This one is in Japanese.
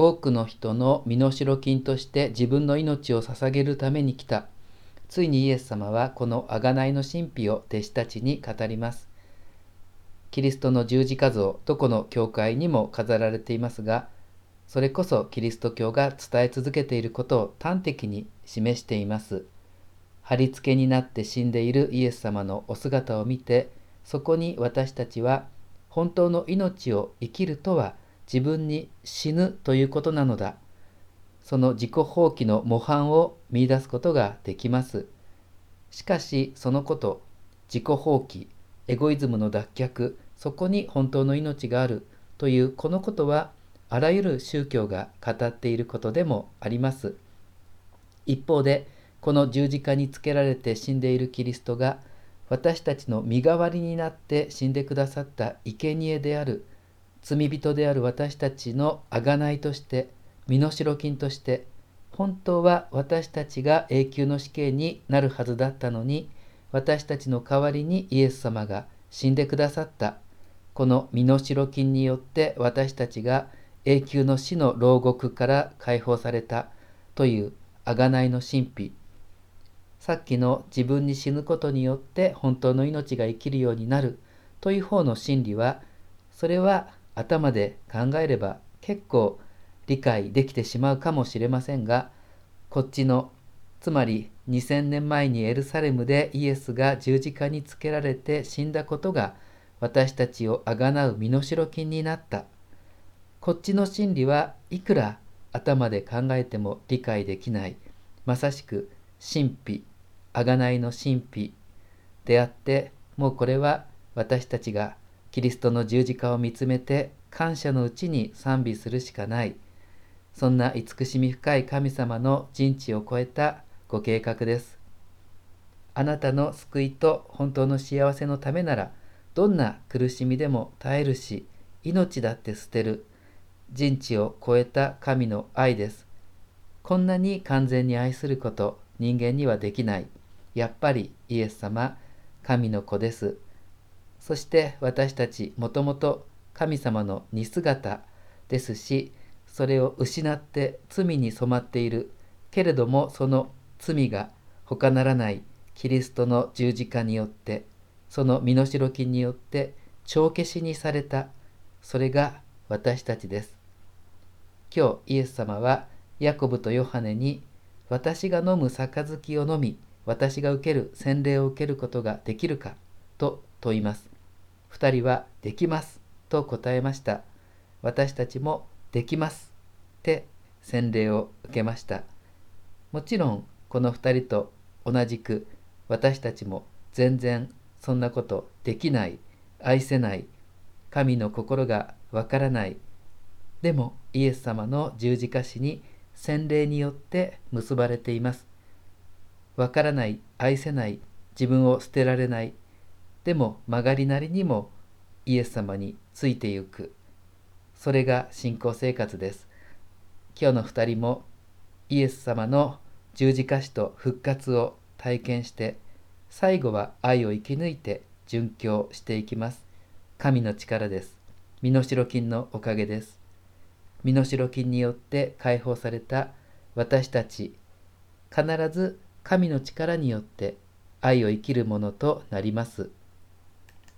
多くの人の身代金として自分の命を捧げるために来た。ついにイエス様はこの贖いの神秘を弟子たちに語ります。キリストの十字架像、どこの教会にも飾られていますが、それこそキリスト教が伝え続けていることを端的に示しています。貼り付けになって死んでいるイエス様のお姿を見て、そこに私たちは本当の命を生きるとは自分に死ぬということなのだ。その自己放棄の模範を見出すことができます。しかしそのこと、自己放棄、エゴイズムの脱却、そこに本当の命があるというこのことはあらゆる宗教が語っていることでもあります。一方で、この十字架につけられて死んでいるキリストが私たちの身代わりになって死んでくださった生贄である罪人である私たちの贖いとして身代金として本当は私たちが永久の死刑になるはずだったのに私たちの代わりにイエス様が死んでくださった。この身代金によって私たちが永久の死の牢獄から解放された。という贖いの神秘。さっきの自分に死ぬことによって本当の命が生きるようになる。という方の真理はそれは頭で考えれば結構理解できてしまうかもしれませんがこっちのつまり2000年前にエルサレムでイエスが十字架につけられて死んだことが私たちをあがなう身代金になった。こっちの真理はいくら頭で考えても理解できない。まさしく神秘贖いの神秘であってもうこれは私たちがキリストの十字架を見つめて感謝のうちに賛美するしかない。そんな慈しみ深い神様の人知を超えたご計画です。あなたの救いと本当の幸せのためならどんな苦しみでも耐えるし命だって捨てる。人知を超えた神の愛です。こんなに完全に愛すること人間にはできない。やっぱりイエス様神の子です。そして私たちもともと神様の似姿ですしそれを失って罪に染まっている。けれどもその罪が他ならないキリストの十字架によってその身代金によって帳消しにされた。それが私たちです。今日イエス様はヤコブとヨハネに私が飲む杯を飲み私が受ける洗礼を受けることができるかと問います2人はできますと答えました。私たちもできますって洗礼を受けました。もちろんこの2人と同じく私たちも全然そんなことできない、愛せない、神の心がわからない。でもイエス様の十字架死に洗礼によって結ばれています。わからない、愛せない、自分を捨てられない。でも曲がりなりにもイエス様についてゆく。それが信仰生活です。今日の2人もイエス様の十字架死と復活を体験して最後は愛を生き抜いて殉教していきます。神の力です。身代金のおかげです。身代金によって解放された私たち必ず神の力によって愛を生きるものとなります。